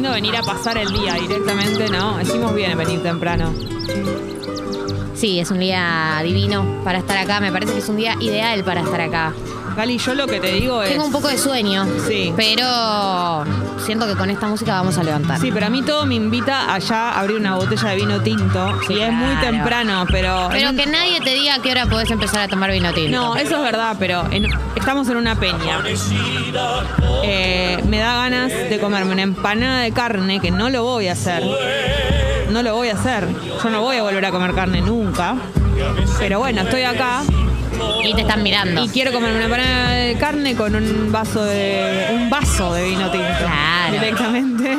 lindo venir a pasar el día directamente, ¿no? Hicimos bien en venir temprano. Sí, es un día divino para estar acá. Me parece que es un día ideal para estar acá. Gali, yo lo que te digo es. Tengo un poco de sueño. Sí. Pero siento que con esta música vamos a levantar. Sí, pero a mí todo me invita allá a abrir una botella de vino tinto. Sí, y es muy temprano, pero. Pero en- que nadie te diga a qué hora podés empezar a tomar vino tinto. No, eso es verdad, pero en- estamos en una peña. Eh, me da ganas de comerme una empanada de carne que no lo voy a hacer. No lo voy a hacer. Yo no voy a volver a comer carne nunca. Pero bueno, estoy acá Y te están mirando. y quiero comerme una empanada de carne con un vaso de un vaso de vino tinto Claro. directamente.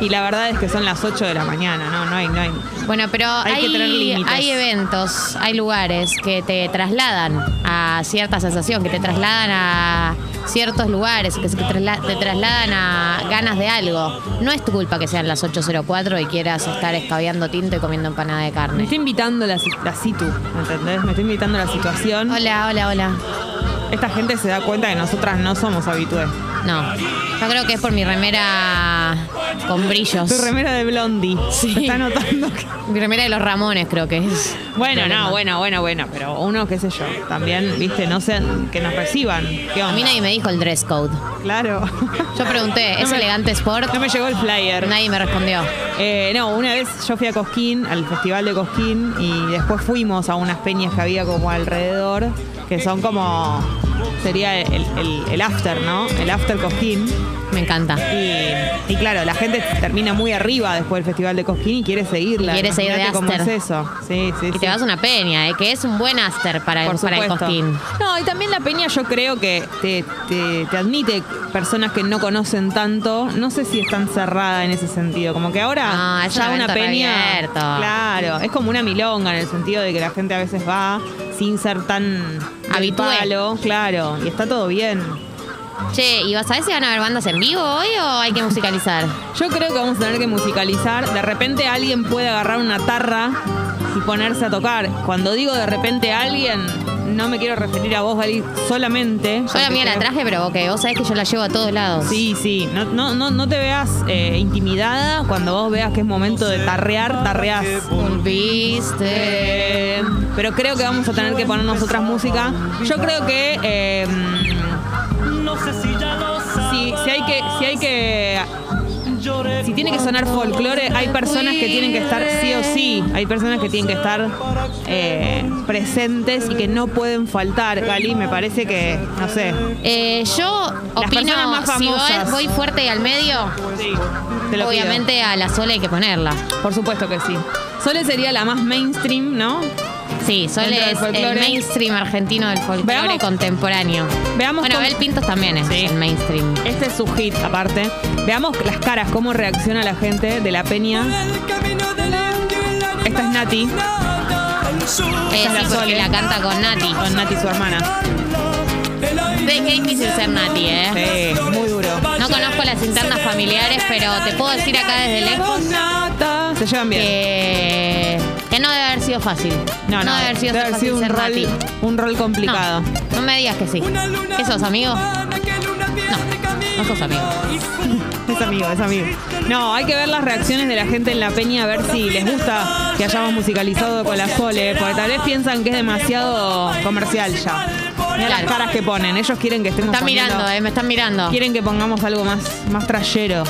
Y la verdad es que son las 8 de la mañana, no, no hay, no hay. Bueno, pero Hay hay, que tener límites. hay eventos, hay lugares que te trasladan a cierta sensación, que te trasladan a ciertos lugares, que trasla- te trasladan a ganas de algo. No es tu culpa que sean las 8.04 y quieras estar escabeando tinto y comiendo empanada de Me carne. está invitando la, la situ, ¿entendés? Me está invitando la situación. Hola, hola, hola. Esta gente se da cuenta que nosotras no somos habitués. No, yo creo que es por mi remera con brillos. Tu remera de Blondie. Sí. Se está notando que... Mi remera de los Ramones creo que es. Bueno, no, bueno, bueno, bueno. Pero uno, qué sé yo, también, viste, no sé, que nos reciban. ¿Qué A mí nadie me dijo el dress code. Claro. Yo pregunté, ¿es No me- elegante sport? No me llegó el flyer. Nadie me respondió. Eh, no, una vez yo fui a Cosquín, al festival de Cosquín, y después fuimos a unas peñas que había como alrededor, que son como. sería el, el- el after, ¿no? El after Cosquín. Me encanta. Y, y claro, la gente termina muy arriba después del festival de Cosquín y quiere seguirla. Y quiere seguir de cómo es eso. Sí, sí, Y sí. te vas a una peña, eh, que es un buen after para, Por para el costín. No, y también la peña yo creo que te, te- te admite personas que no conocen tanto. No sé si es tan cerrada en ese sentido. Como que ahora No, es ya un una peña. Claro, es como una milonga en el sentido de que la gente a veces va sin ser tan Habitué. palo, claro, y está todo bien. Che, ¿y vas a ver si van a haber bandas en vivo hoy o hay que musicalizar? Yo creo que vamos a tener que musicalizar. De repente alguien puede agarrar una tarra y ponerse a tocar. Cuando digo de repente alguien, no me quiero referir a vos, Gali, solamente. Yo la mía la traje, pero que vos sabés que yo la llevo a todos lados. Sí, sí. No, no, no, no te veas eh, intimidada. Cuando vos veas que es momento de tarrear, tarreás. Volviste. Pero creo que vamos a tener que ponernos otras música. Yo creo que eh, si, si hay que, si hay que si tiene que sonar folclore, hay personas que tienen que estar sí o sí. Hay personas que tienen que estar eh, presentes y que no pueden faltar. Gali, me parece que, no sé. Eh, yo Las opino, más si voy, famosas. voy fuerte y al medio, Sí, pido. obviamente a la sola hay que ponerla. Por supuesto que sí. Sole sería la más mainstream, ¿no? Sí, Dentro del es el folclore. mainstream argentino del folclore Veamos- contemporáneo. veamos bueno, cómo- Abel Pintos también es Sí. el mainstream. Este es su hit, aparte. Veamos las caras, cómo reacciona la gente de la peña. Esta es Nati, Eh, es la sí, porque Sole. la canta con Nati. con Nati su hermana. Ven qué difícil ser Nati, ¿eh? Sí, muy duro. No conozco las internas familiares, pero te puedo decir acá desde lejos Se llevan bien. que, que no debe haber sido fácil. No, no, debe haber sido debe fácil un ser rol, un rol complicado. No, no me digas que sí. ¿Qué sos, amigo? No, no sos amigo. Es amigo, es amigo. No, hay que ver las reacciones de la gente en la peña, a ver si les gusta que hayamos musicalizado con la Sole, porque tal vez piensan que es demasiado comercial ya. Mira las caras que ponen, ellos quieren que Me estemos están poniendo- mirando, eh, me están mirando. Quieren que pongamos algo más, más trayero.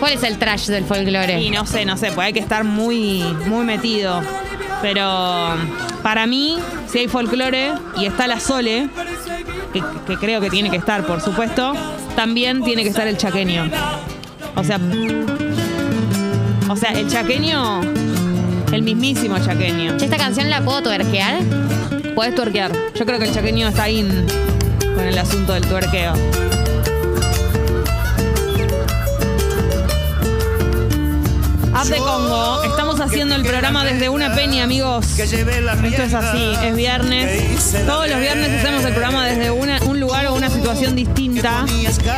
¿Cuál es el trash del folclore? Y no sé, no sé, pues hay que estar muy, muy metido. Pero para mí, si hay folclore y está la Sole, que, que creo que tiene que estar, por supuesto, también tiene que estar el chaqueño. O sea, o sea, el chaqueño, el mismísimo chaqueño. ¿Esta canción la puedo tuerquear? Puedes tuerquear. Yo creo que el chaqueño está ahí con el asunto del tuerqueo. De Congo, estamos haciendo el programa desde una peña, amigos. Esto es así, es viernes. Todos los viernes hacemos el programa desde una- un lugar o una situación distinta.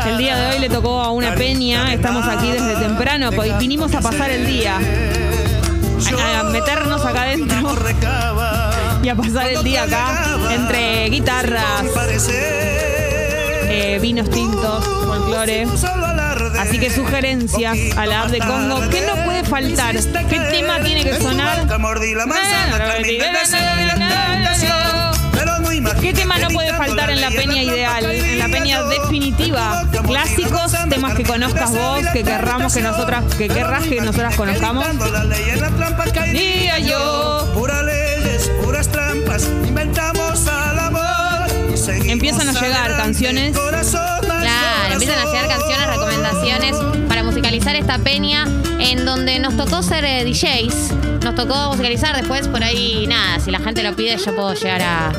El día de hoy le tocó a una peña, estamos aquí desde temprano, pues vinimos a pasar el día. A, a meternos acá adentro y a pasar el día acá entre guitarras, eh, vinos tintos, folclore. Así que sugerencias a la app de Congo. ¿Qué no puede faltar? ¿Qué tema tiene que sonar? ¿Qué tema no puede faltar en la peña ideal? En la peña definitiva. Clásicos, temas que conozcas vos, que querramos que nosotras, que querrás que nosotras conozcamos. Día yo. Puras leyes, puras trampas, inventamos al amor. Empiezan a llegar canciones. Claro, empiezan a llegar canciones, para musicalizar esta peña en donde nos tocó ser eh, DJs. Nos tocó musicalizar después por ahí, nada, si la gente lo pide yo puedo llegar a...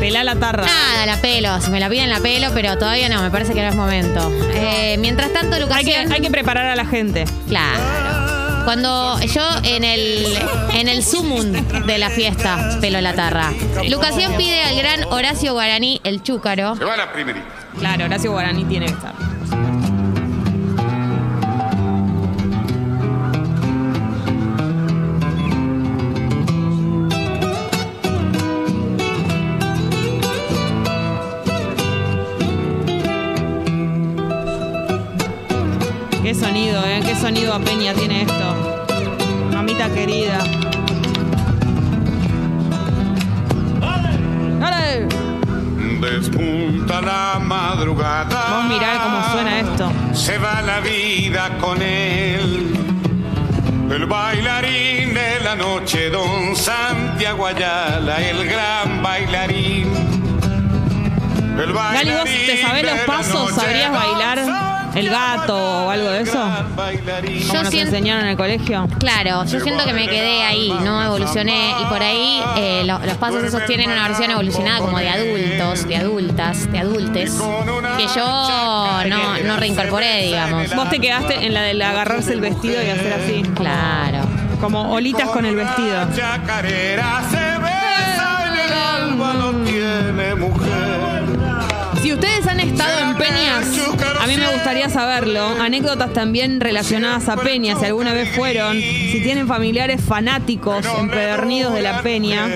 Pelá la tarra. Nada, la pelo, si me la piden la pelo, pero todavía no, me parece que no es momento. Eh, mientras tanto, Lucas... Hay que, hay que preparar a la gente. Claro. Cuando yo en el en el sumum de la fiesta pelo la tarra. Lucación pide al gran Horacio Guaraní, el chúcaro. Se va la primerita. Claro, Horacio Guaraní tiene que estar. Sonido, ¿eh? Qué sonido a Peña tiene esto. Mamita querida. ¡Dale! Despunta la madrugada. Vos mirá cómo suena esto. Se va la vida con él. El bailarín de la noche, don Santiago Ayala, el gran bailarín. El Gali, ¿vos te sabés los pasos? ¿Sabrías bailar el gato o algo de eso? bailarín. ¿Cómo Yo nos siento- enseñaron en el colegio? Claro, yo siento que me quedé ahí, no evolucioné y por ahí eh, lo- los pasos esos tienen una versión evolucionada como de adultos, de adultas, de adultes, que yo no, no reincorporé, digamos. Vos te quedaste en la de agarrarse el vestido y hacer así. Claro. Como olitas con el vestido. La chacarera se besa en el alba, no tiene mujer. Estado en peñas, a mí me gustaría saberlo. Anécdotas también relacionadas a peñas, si alguna vez fueron. Si tienen familiares fanáticos, empedernidos de la peña.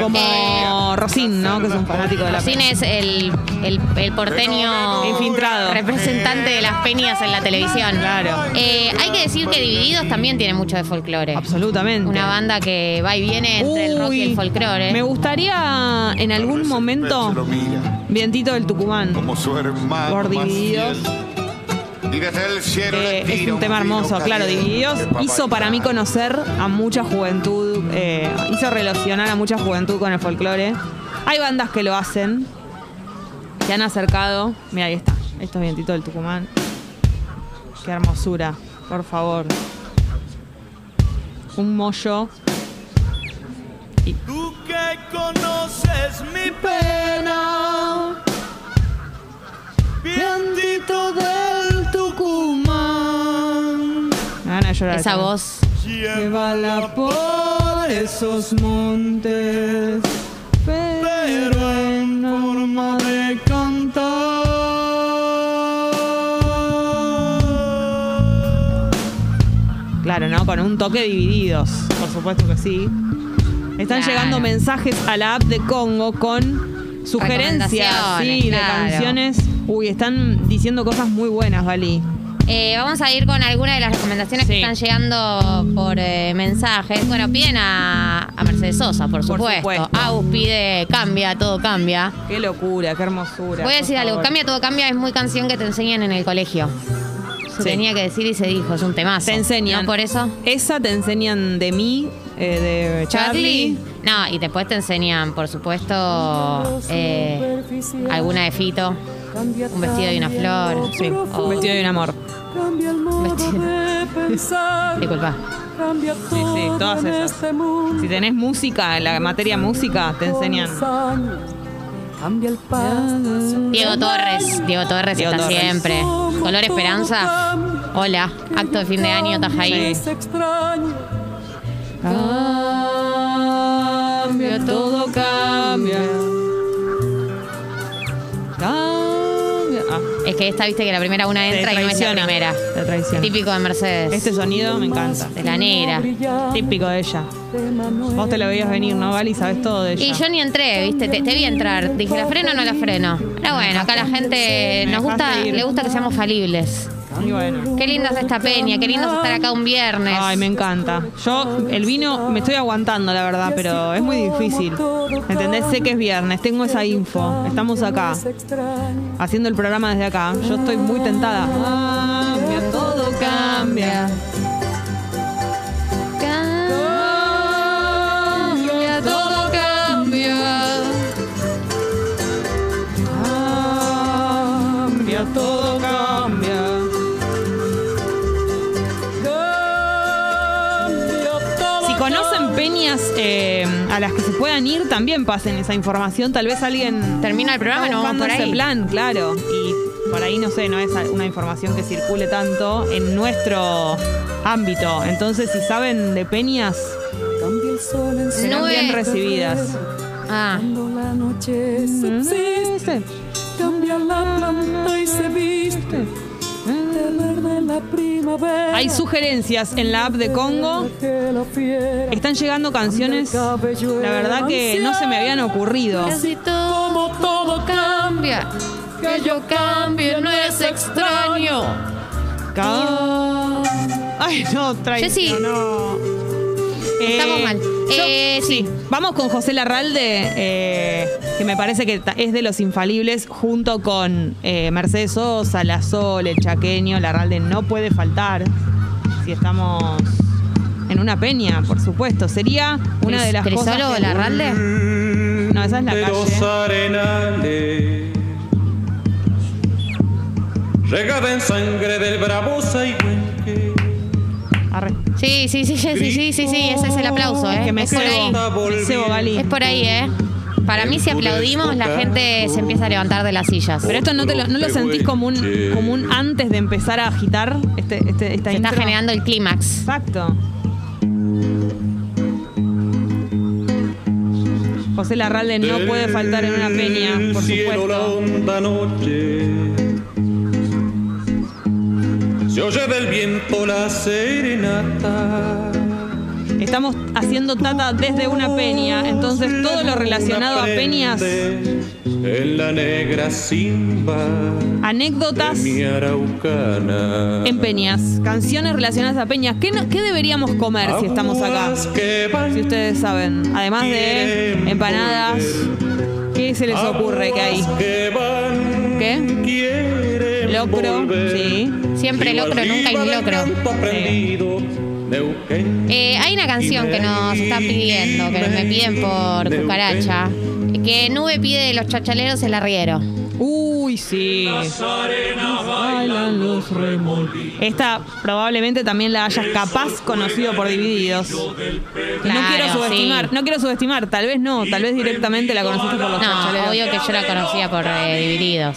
Como Rosín, ¿no? Que es un fanático de la Rosín peña. es el, el, el porteño Infiltrado. representante de las peñas en la televisión. Claro. Eh, hay que decir que Divididos también tiene mucho de folclore. Absolutamente. Una banda que va y viene entre el rock y el Uy, folclore. Me gustaría en algún momento, Vientito del Tucumán, Como su hermano Por Divididos. el cielo le es un tema hermoso, claro, Divididos hizo para mí conocer a mucha juventud, eh, hizo relacionar a mucha juventud con el folclore. Hay bandas que lo hacen, que han acercado. Mira, ahí está, esto es Vientito del Tucumán. Qué hermosura, por favor. Un mollo. Tú que conoces mi pena, vientito del Tucumán, Me van a llorar. Esa voz. Llévala por esos montes, pero en forma de cantar. Claro, ¿no? Con un toque divididos, por supuesto que sí. Están Claro. llegando mensajes a la app de Congo con sugerencias, Recomendaciones, sí, claro. de canciones. Uy, están diciendo cosas muy buenas, Gali. Eh, vamos a ir con algunas de las recomendaciones que están llegando por eh, mensajes. Bueno, piden a, a Mercedes Sosa, por Por supuesto. supuesto. Agus pide Cambia, todo cambia. Qué locura, qué hermosura. Voy a por decir algo, favor. Cambia, todo cambia es muy canción que te enseñan en el colegio. Se Sí. tenía que decir y se dijo, es un temazo. Te enseñan. ¿No por eso? Esa te enseñan de mí, eh, de Charlie. No, y después te enseñan, por supuesto, alguna de Fito. Un vestido y una flor. Sí, O- un vestido de un amor. Cambia el modo Vestido. de pensar. Disculpa. Cambia Sí, todo sí, todas en esas. este mundo. Si tenés música, en la materia música, te enseñan. Diego Torres, Diego Torres Diego está Torres. siempre. Color Esperanza. Hola, acto de fin de año, estás ahí. Es extraño. Cambia, todo cambia. Cambia. Que esta, viste que la primera una entra y no es la primera. Te traiciona. Típico de Mercedes. Este sonido me encanta. de la negra. Típico de ella. Vos te lo veías venir, ¿no, Gali? Sabes todo de ella. Y yo ni entré, viste, te, te vi entrar. Dije, ¿la freno o no la freno? Pero bueno, acá la gente nos gusta, le gusta que seamos falibles. Y bueno. Qué linda es esta peña, qué lindo es estar acá un viernes. Ay, me encanta. Yo, el vino, me estoy aguantando, la verdad, pero es muy difícil. ¿Entendés? Sé que es viernes, tengo esa info. Estamos acá, haciendo el programa desde acá. Yo estoy muy tentada. Cambia, todo cambia. Cambia, todo cambia. Cambia, todo eh, a las que se puedan ir, también pasen esa información. Tal vez alguien Termina el programa nos vamos por ese plan, claro. Y por ahí, no sé, no es una información que circule tanto en nuestro ámbito. Entonces, si saben de peñas, serán Nube. bien recibidas. Ah, la noche subsiste, cambia la planta y se viste Hay sugerencias en la app de Congo. Están llegando canciones, la verdad que no se me habían ocurrido. casi todo, todo cambia. Que yo cambie no es extraño. Ay, no, trae. Jessy. no. Estamos Eh, mal. yo- Eh, sí. Vamos con José Larralde, eh, que me parece que ta- es de los infalibles, junto con eh, Mercedes Sosa, La Sol, el Chaqueño. Larralde no puede faltar si estamos en una peña, por supuesto. Sería una de las cosas. ¿Crisolo que- Larralde? No, esa es la de los calle. arenales. Regada en sangre del bravo Saigüenque. Arre. Sí, sí, sí, sí, sí, sí, sí, sí, ese es el aplauso, ¿eh? Que me es por ahí. cebo. Me cebo, Gali. Es por ahí, ¿eh? Para mí, si aplaudimos, la gente se empieza a levantar de las sillas. Pero esto no, te lo, no lo sentís como un, como un antes de empezar a agitar este, este, esta se está intro? generando el clímax. Exacto. José Larralde no puede faltar en una peña, por supuesto. Se oye del viento la serenata. Estamos haciendo tata desde una peña, entonces todo lo relacionado a peñas, En la negra simba anécdotas de mi araucana. en peñas, canciones relacionadas a peñas. ¿Qué, no- qué deberíamos comer si estamos acá? Si ustedes saben, además de empanadas, ¿qué se les ocurre que hay? ¿Qué? Locro, sí. Siempre locro, nunca arriba del locro. canto aprendido, Neuquén. Eh, hay una canción que nos están pidiendo, que me piden por cucaracha. Que Nube pide de los chachaleros el arriero. Uy, sí. Esta probablemente también la hayas capaz conocido por Divididos. no quiero subestimar, sí. no quiero subestimar, tal vez no, tal vez directamente la conociste por los No, chachaleros. obvio que yo la conocía por eh, Divididos.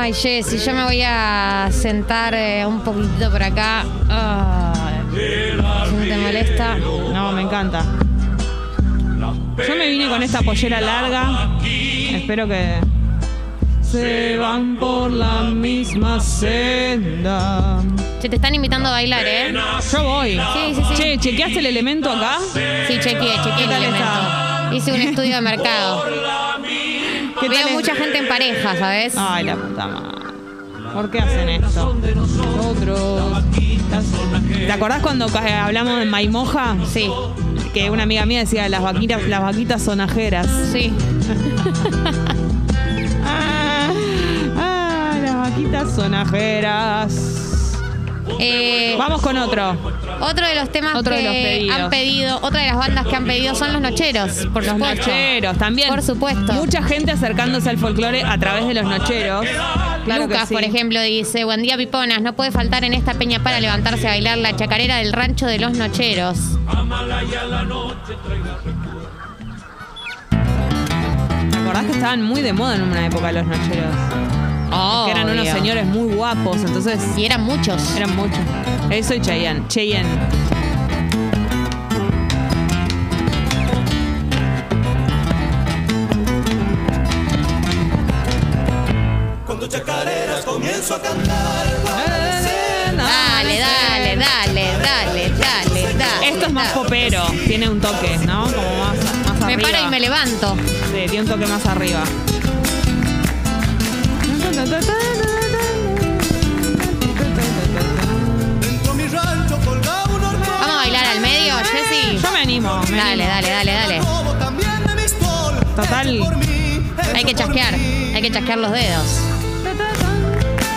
Ay, Jessy, yo me voy a sentar eh, un poquitito por acá. Ay, si no te molesta. No, me encanta. Yo me vine con esta pollera larga. Espero que se van por la misma senda. Se te están invitando a bailar, ¿eh? Yo voy. Sí, sí, sí. Che, ¿chequeaste el elemento acá? Sí, chequeé, chequeé el elemento. está? Hice un estudio de mercado. ¿Qué Veo tal es? mucha gente en pareja, ¿sabes? Ay, la puta madre. ¿Por qué hacen esto? Nosotros. ¿Te acordás cuando hablamos de Maimoja? Sí, Que una amiga mía decía las vaquitas, las vaquitas sonajeras. sí. Ah, ah, las vaquitas sonajeras. Eh, Vamos con otro. Otro de los temas Otro de que los han pedido, otra de las bandas que han pedido son los Nocheros, por Los supuesto. nocheros también. Por supuesto. Mucha gente acercándose al folclore a través de los nocheros. Claro Lucas, sí. por ejemplo, dice, buen día Piponas, no puede faltar en esta peña para levantarse a bailar la chacarera del rancho de los nocheros. ¿Te acordás que estaban muy de moda en una época los nocheros? Que eran unos señores muy guapos, entonces Y eran muchos. eran muchos. Eso y Cheyenne. Cheyenne. Con tus chacareras comienzo a cantar. Dale, dale, dale, dale, dale, dale. Esto es más popero, tiene un toque, ¿no? Como más, más Me arriba. paro y me levanto. Sí, tiene un toque más arriba. Vamos a bailar al medio, Jessy. Yo me animo. me Dale, animo. dale, dale, dale. Total. Hay que chasquear, hay que chasquear los dedos.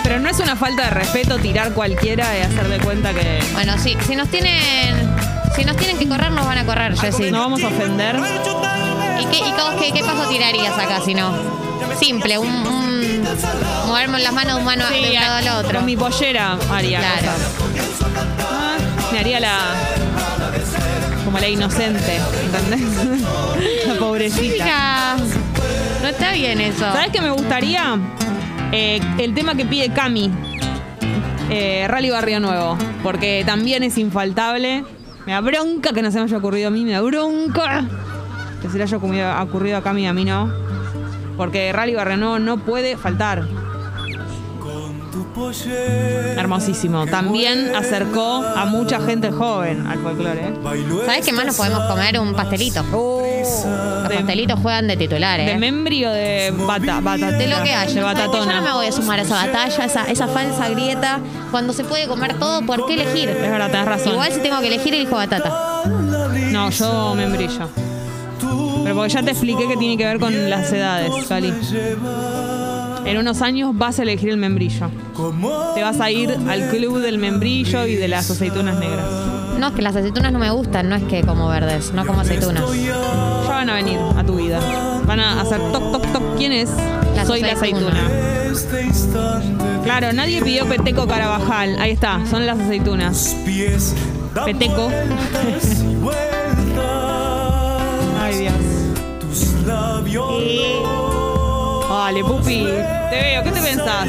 Pero no es una falta de respeto tirar cualquiera y hacer de cuenta que Bueno, sí, si nos tienen, si nos tienen que correr, nos van a correr, Jessy. no vamos a ofender. ¿Y qué, y cómo- qué, qué paso tirarías acá si no? Simple, un, un- moverme las manos de un mano de un lado al otro. Con mi pollera haría Claro. Ah, Me haría la. Como la inocente, ¿entendés? la pobrecita. No está bien eso. ¿Sabes qué me gustaría? Eh, el tema que pide Cami. Eh, Rally Barrio Nuevo. Porque también es infaltable. Me da bronca que no se me haya ocurrido a mí, me da bronca. Que se le haya ocurrido- ocurrido a Cami y a mí no. Porque Rally Barrio Nuevo no puede faltar. Hermosísimo. También acercó a mucha gente joven al folclore. ¿eh? ¿Sabes qué más nos podemos comer? Un pastelito. Los de, pastelitos juegan de titulares. de membri o de bata? De lo que haya. De Yo batatona. no me voy a sumar a esa batalla, esa, esa falsa grieta. Cuando se puede comer todo, ¿por qué elegir? Es verdad, tenés razón. Igual si tengo que elegir, elijo batata. No, yo membrillo. Pero porque ya te expliqué que tiene que ver con las edades, Cali. En unos años vas a elegir el membrillo. Te vas a ir al club del membrillo y de las aceitunas negras. No, es que las aceitunas no me gustan, no es que como verdes, no como aceitunas. Ya van a venir a tu vida. Van a hacer toc, toc, toc. ¿Quién es? Soy la aceituna. Claro, nadie pidió Peteco Carabajal. Ahí está, son las aceitunas. Peteco. Vale, Pupi. Te veo. ¿Qué te pensás?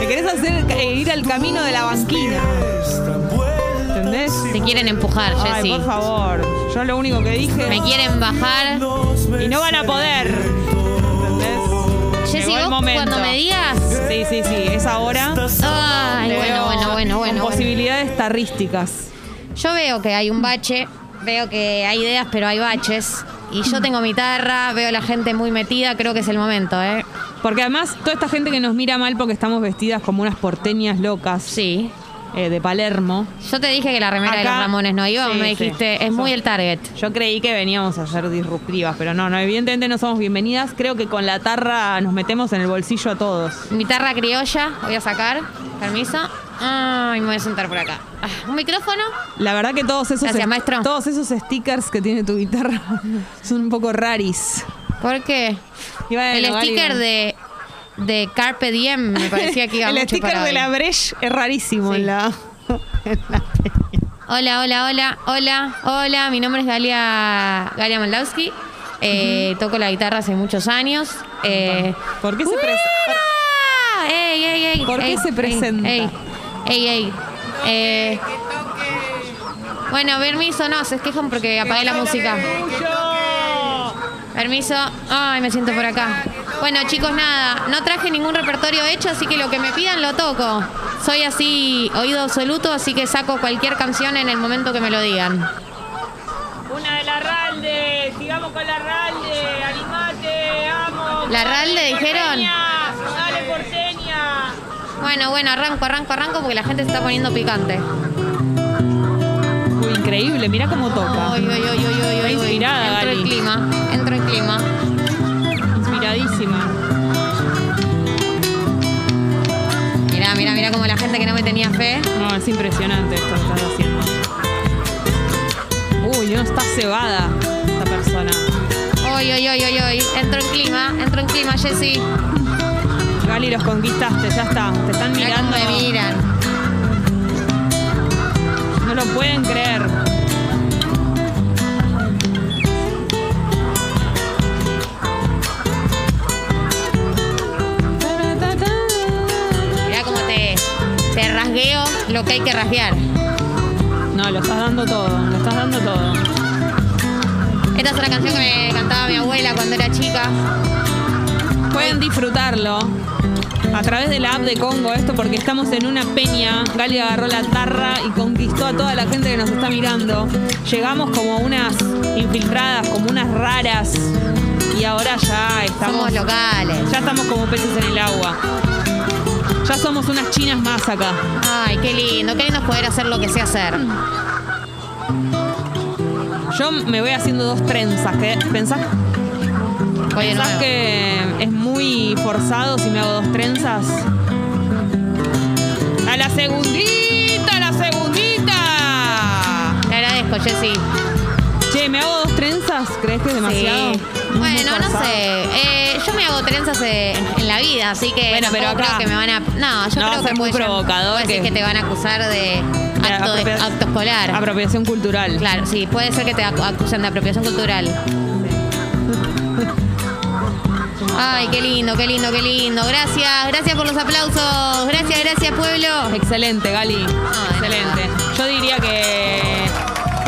¿Te querés hacer eh, ir al camino de la banquina? ¿Entendés? Te quieren empujar, Ay, Jessy. por favor. Yo lo único que dije. Me quieren bajar. Y no van a poder. ¿Entendés? Jessy, Llegó el vos momento. cuando me digas. Sí, sí, sí. Es ahora. Ay, Te bueno, veo bueno, bueno, con bueno. bueno. posibilidades tarrísticas. Yo veo que hay un bache, veo que hay ideas, pero hay baches. Y yo tengo mi tarra, veo a la gente muy metida, creo que es el momento, ¿eh? Porque además, toda esta gente que nos mira mal porque estamos vestidas como unas porteñas locas Sí. Eh, de Palermo. Yo te dije que la remera de los Ramones no iba, Sí, me sí. dijiste, es muy el target. Yo creí que veníamos a ser disruptivas, pero no, no, evidentemente no somos bienvenidas. Creo que con la tarra nos metemos en el bolsillo a todos. Mi tarra criolla, voy a sacar, permiso. Ay, me voy a sentar por acá. Ah, ¿Un micrófono? La verdad que todos esos Gracias, maestro. todos esos stickers que tiene tu guitarra son un poco raris. ¿Por qué? El sticker de, de Carpe Diem me parecía que iba El mucho sticker para de hoy. la Breche es rarísimo Sí. en la Hola, hola, hola, hola, hola. Mi nombre es Galia, Galia Moldavsky. Eh, Toco la guitarra hace muchos años. Eh, ¿Por qué se pres- ¡Uah! ¡Ey, ey, ey! ¿Por qué ey, se ey, presenta? Ey, ey, ey. Eh, bueno, permiso, no, se quejan porque apagué la música. Permiso. Ay, me siento por acá. Bueno, chicos, nada. No traje ningún repertorio hecho, así que lo que me pidan lo toco. Soy así, oído absoluto, así que saco cualquier canción en el momento que me lo digan. Una de la Ralde, sigamos con la Ralde, animate, amo. ¿La Ralde dijeron? Dale porteña. Bueno, bueno, arranco, arranco, arranco porque la gente se está poniendo picante. Uy, increíble, mira cómo toca. Uy, uy, uy, uy, uy, Gali. clima, entro en clima. Me tenía fe. No, es impresionante esto que estás haciendo. Uy, no está cebada esta persona. Uy, uy, uy, uy. Entro en clima, entro en clima, Jessy. Gali, los conquistaste, ya está. Te están mirando. me miran. No lo pueden creer. Rasgueo lo que hay que rasguear. No, lo estás dando todo, lo estás dando todo. Esta es una canción que me cantaba mi abuela cuando era chica. Pueden disfrutarlo a través de la app de Congo esto porque estamos en una peña. Gali agarró la tarra y conquistó a toda la gente que nos está mirando. Llegamos como unas infiltradas, como unas raras y ahora ya estamos Somos locales. ya estamos como peces en el agua. Ya somos unas chinas más acá. Ay, qué lindo, qué lindo poder hacer lo que sé hacer. Yo me voy haciendo dos trenzas. que ¿Pensás, Voy de pensás nuevo. que es muy forzado si me hago dos trenzas? ¡A la segundita! ¡A la segundita! Te agradezco, Jessy. Che, ¿me hago dos trenzas? ¿Crees que es demasiado? Sí. Bueno, no sé. Eh, yo me hago trenzas eh, en la vida, así que Bueno, pero tampoco acá- creo que me van a. No, yo No, creo ser que muy puede- provocador puede ser que- que te van a acusar de acto, de, apropia- acto escolar. Apropiación cultural. Claro, sí, puede ser que te acu- acusen de apropiación cultural. Ay, qué lindo, qué lindo, qué lindo. Gracias, gracias por los aplausos. Gracias, gracias, pueblo. Excelente, Gali. Excelente. Yo diría que,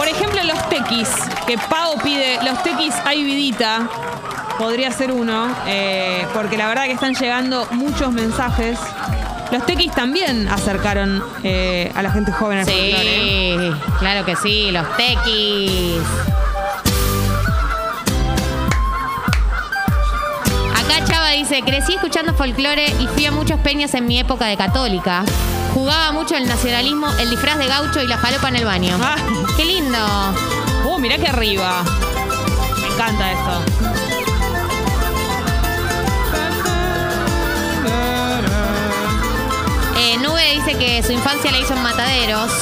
por ejemplo, los tequis, que Pau pide, los tequis hay vidita, podría ser uno, eh, porque la verdad que están llegando muchos mensajes. Los tequis también acercaron eh, a la gente joven al folclore. Sí, claro que sí, los tequis. Acá Chava dice, crecí escuchando folclore y fui a muchos peñas en mi época de católica. Jugaba mucho el nacionalismo, el disfraz de gaucho y la falopa en el baño. Ah. ¡Qué lindo! Uh, mirá que arriba. Me encanta esto. Eh, Nube dice que su infancia la hizo en Mataderos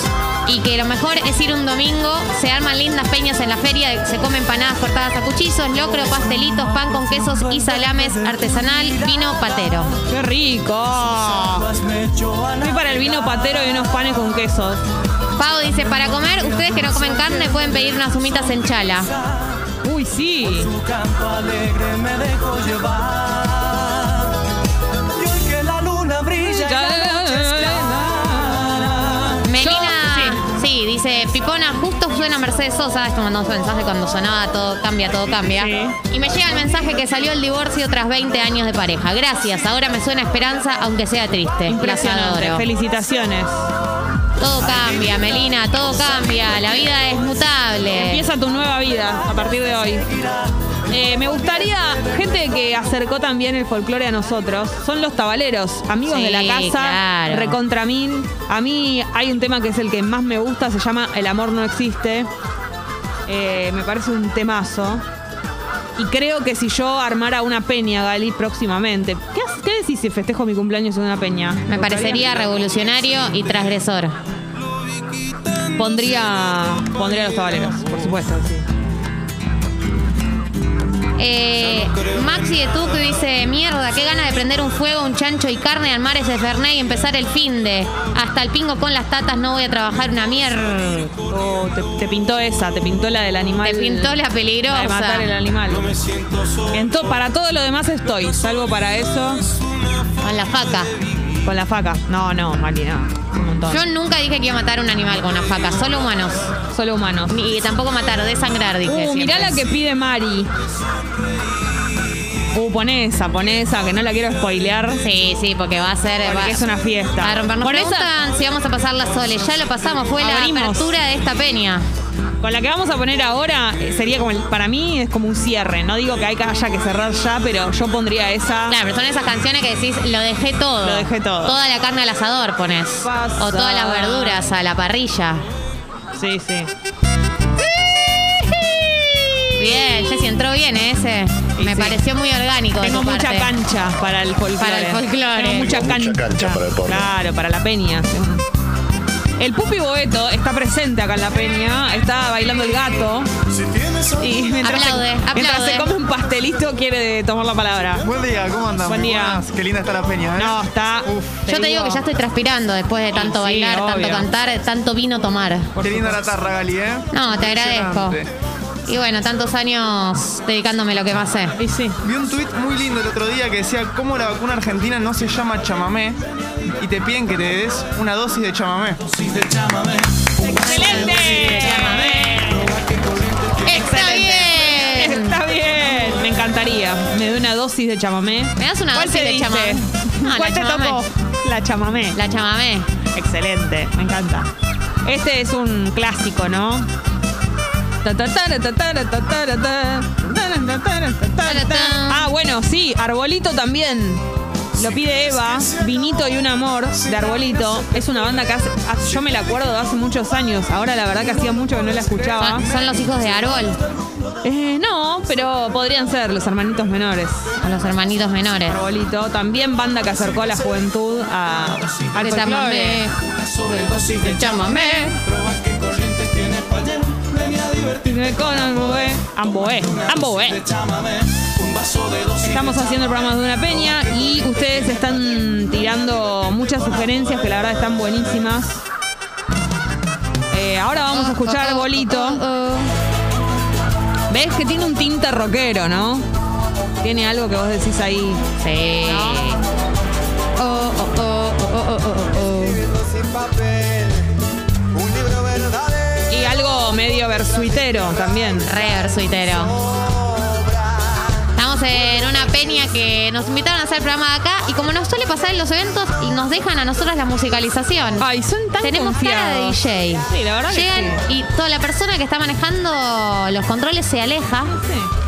y que lo mejor es ir un domingo, se arman lindas peñas en la feria, se comen empanadas cortadas a cuchillos, locro, pastelitos, pan con quesos y salames artesanal, vino patero. ¡Qué rico! Fui para el vino patero y unos panes con quesos. Pau dice, para comer, ustedes que no comen carne pueden pedir unas humitas en chala. Uy, sí. Su canto alegre me dejo llevar. Sí. dice, Pipona, justo suena Mercedes Sosa, esto mandó su mensaje cuando sonaba todo cambia, todo cambia. Sí. Y me llega el mensaje que salió el divorcio tras 20 años de pareja. Gracias, ahora me suena esperanza, aunque sea triste. Impresionante. Felicitaciones. Todo cambia, Melina, todo cambia. La vida es mutable. Empieza tu nueva vida a partir de hoy. Eh, me gustaría, gente que acercó también el folclore a nosotros, son los tabaleros, amigos Sí, de la casa, claro. recontra mil. A mí hay un tema que es el que más me gusta, se llama El amor no existe. Eh, me parece un temazo. Y creo que si yo armara una peña, Gali, próximamente. ¿Qué, qué decís si festejo mi cumpleaños en una peña? Me parecería revolucionario y transgresor. Pondría, pondría los tabaleros, por supuesto. sí. Eh, Maxi de Tuc dice, mierda, qué ganas de prender un fuego, un chancho y carne, armar ese fernet y empezar el fin de. Hasta el pingo con las tatas no voy a trabajar una mierda. Oh, te, te pintó esa, te pintó la del animal. Te pintó la peligrosa. de matar el animal. Para todo lo demás estoy, salvo para eso, Con la faca. Con la faca. No, no, Mali, no. Un montón. Yo nunca dije que iba a matar un animal con una faca, solo humanos. Solo humanos. Y tampoco matar, desangrar, dije. Uh, mirá la que pide Mari. Uh, pone esa, pone esa, que no la quiero spoilear. Sí, sí, porque va a ser. Porque es una fiesta. A romper. Nos Con esa- preguntan si vamos a pasar la sole. Ya lo pasamos, fue la Abrimos. apertura de esta peña. Con la que vamos a poner ahora eh, sería como, el- para mí es como un cierre. No digo que hay que haya que cerrar ya, pero yo pondría esa. Claro, pero son esas canciones que decís, lo dejé todo. Lo dejé todo. Toda la carne al asador pones. Pasa. O todas las verduras a la parrilla. Sí, sí. Bien, Jessy entró bien ¿eh? ese. Y Me sí. pareció muy orgánico. de Tengo tu mucha parte. cancha para el folclore. Para el folclore. Tengo mucha Tengo cancha. mucha cancha para el porno. Claro, para la peña. sí. El Pupi Boeto está presente acá en la peña, está bailando el gato y mientras, Aplaude, se, mientras aplaude. se come un pastelito quiere tomar la palabra. Buen día, ¿cómo andan? Buen día. buenas. Qué linda está la peña, ¿eh? No, está. Uf, Yo te digo que ya estoy transpirando después de tanto Sí, bailar, tanto cantar, tanto vino tomar. qué linda la tarra, Gali, ¿eh? No, te agradezco. Y bueno, tantos años dedicándome lo que más sé. Y sí. Vi un tuit muy lindo el otro día que decía cómo la vacuna argentina no se llama chamamé y te piden que te des una dosis de chamamé. ¡Excelente! ¡Está bien! ¡Está bien! Me encantaría. Me doy una dosis de chamamé. ¿Me das una dosis de chamamé? ¿Cuál te tocó? La chamamé. La chamamé. Excelente, me encanta. Este es un clásico, ¿no? Ah, bueno, sí, arbolito también. Lo pide Eva, Vinito y un amor de Arbolito. Es una banda que hace, hace- yo me la acuerdo de hace muchos años. Ahora la verdad que hacía mucho que no la escuchaba. Son, son los hijos de Árbol, Eh, no, pero podrían ser los hermanitos menores. o los hermanitos menores. Arbolito, también banda que acercó a la juventud a, folclore. chamamé. Chamamé. Con Amboé. Amboé. Amboé. Estamos haciendo el programa de una peña y ustedes están tirando muchas sugerencias que la verdad están buenísimas. Eh, ahora vamos a escuchar Bolito. ¿Ves que tiene un tinte rockero, no? Tiene algo que vos decís ahí. Sí. Medio versuitero también. Re versuitero. Estamos en una peña que nos invitaron a hacer el programa de acá y como nos suele pasar en los eventos, y nos dejan a nosotros la musicalización. Ay, son tan Tenemos cara de confiados. DJ. Sí, la verdad que Llegan sí. y toda la persona que está manejando los controles se aleja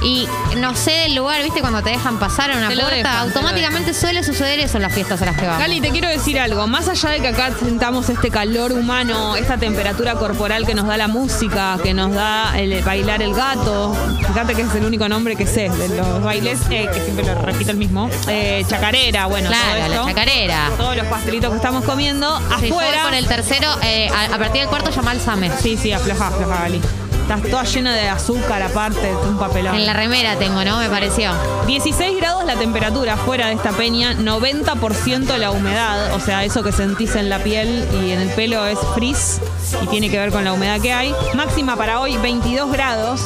y no sé del lugar, ¿viste? Cuando te dejan pasar en una Te puerta, dejan, automáticamente suele suceder eso en las fiestas a las que vamos. Gali, te quiero decir algo. Más allá de que acá sentamos este calor humano, esta temperatura corporal que nos da la música, que nos da el bailar el gato. Fíjate que es el único nombre que sé de los bailes, eh, que siempre lo repito el mismo. Eh, chacarera, bueno, todo Claro, la chacarera. Todos los pastelitos que estamos comiendo. Afuera. por el tercero, eh, a, a partir del cuarto llama al Same. Sí, sí, afloja, afloja, Gali. Estás toda llena de azúcar aparte, un papelón. En la remera tengo, ¿no? Me pareció. 16 grados la temperatura fuera de esta peña, 90% la humedad, o sea, eso que sentís en la piel y en el pelo es frizz y tiene que ver con la humedad que hay. Máxima para hoy, 22 grados.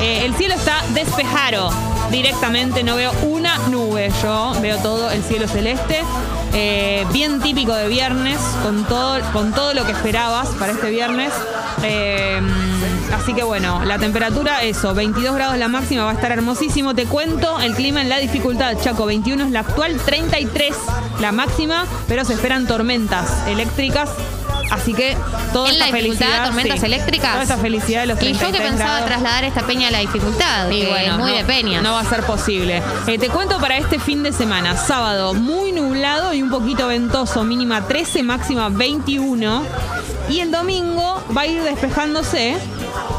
Eh, el cielo está despejado directamente, no veo una nube, yo veo todo el cielo celeste. Eh, bien típico de viernes, con todo, con todo lo que esperabas para este viernes. Eh, así que bueno, la temperatura, eso, 22 grados la máxima, va a estar hermosísimo. Te cuento el clima en la dificultad, Chaco, 21 es la actual, 33 la máxima, pero se esperan tormentas eléctricas. Así que toda ¿En la esta dificultad, felicidad. tormentas sí, eléctricas? Toda esa felicidad de los Y yo que 33 pensaba grados. trasladar esta peña a la dificultad, Y que bueno, es muy no, de peña. No va a ser posible. Eh, te cuento para este fin de semana. Sábado, muy nublado y un poquito ventoso. Mínima 13, máxima 21. Y el domingo va a ir despejándose.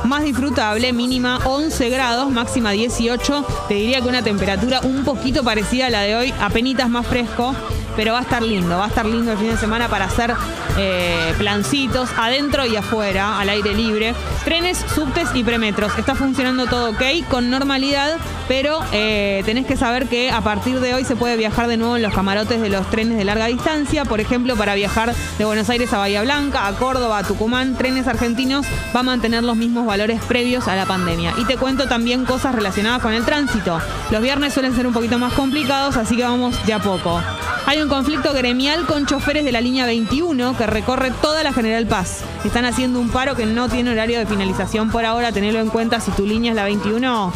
Más disfrutable, mínima 11 grados, máxima 18. Te diría que una temperatura un poquito parecida a la de hoy, apenitas más fresco. Pero va a estar lindo, va a estar lindo el fin de semana para hacer eh, plancitos adentro y afuera, al aire libre. Trenes, subtes y premetros. Está funcionando todo ok, con normalidad, pero eh, tenés que saber que a partir de hoy se puede viajar de nuevo en los camarotes de los trenes de larga distancia. Por ejemplo, para viajar de Buenos Aires a Bahía Blanca, a Córdoba, a Tucumán, trenes argentinos va a mantener los mismos valores previos a la pandemia. Y te cuento también cosas relacionadas con el tránsito. Los viernes suelen ser un poquito más complicados, así que vamos de a poco. Hay un conflicto gremial con choferes de la línea 21 que recorre toda la General Paz. Están haciendo un paro que no tiene horario de finalización por ahora. Tenelo en cuenta si tu línea es la 21,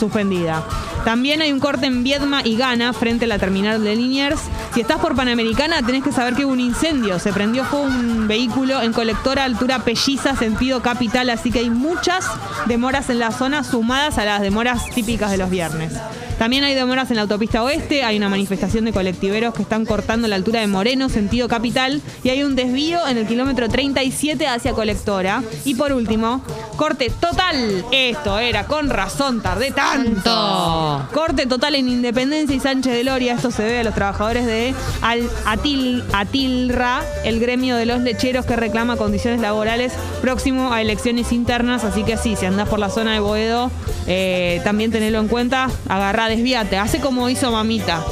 suspendida. También hay un corte en Viedma y Gana frente a la terminal de Liniers. Si estás por Panamericana, tenés que saber que hubo un incendio. Se prendió fuego un vehículo en colectora altura Pelliza, sentido capital. Así que hay muchas demoras en la zona sumadas a las demoras típicas de los viernes. También hay demoras en la autopista oeste, hay una manifestación de colectiveros que están cortando la altura de Moreno, sentido capital, y hay un desvío en el kilómetro 37 hacia colectora. Y por último, corte total. Esto era, con razón, tardé tanto. Corte total en Independencia y Sánchez de Loria. Esto se debe a los trabajadores de Al Atil, Atilra, el gremio de los lecheros que reclama condiciones laborales próximo a elecciones internas. Así que sí, si andás por la zona de Boedo, eh, también tenelo en cuenta. Agarrá, desvíate. Hace como hizo mamita.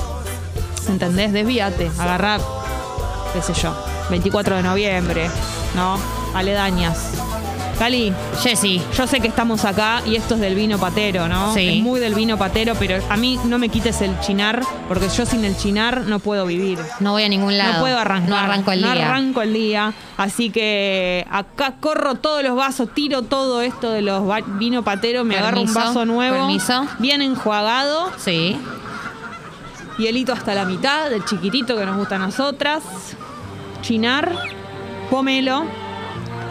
¿Entendés? Desvíate. Agarrá, qué sé yo, 24 de noviembre, ¿no? Aledañas. Cali, Jessy. yo sé que estamos acá y esto es del vino patero, ¿no? Sí. Es muy del vino patero, pero a mí no me quites el chinar, porque yo sin el chinar no puedo vivir. No voy a ningún lado. No puedo arrancar. No arranco el no día. arranco el día. Así que acá corro todos los vasos, tiro todo esto de los vino patero, me agarro un vaso nuevo. permiso. Bien enjuagado. Sí. Hielito hasta la mitad, del chiquitito que nos gusta a nosotras. Chinar, pomelo.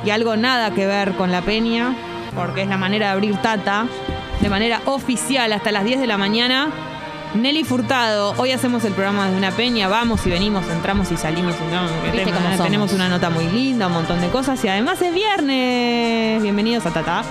Y algo nada que ver con la peña, porque es la manera de abrir tata. De manera oficial hasta las 10 de la mañana. Nelly Furtado, hoy hacemos el programa de una peña, vamos y venimos, entramos y salimos, entramos, tenemos, tenemos una nota muy linda, un montón de cosas y además es viernes. Bienvenidos a Tata.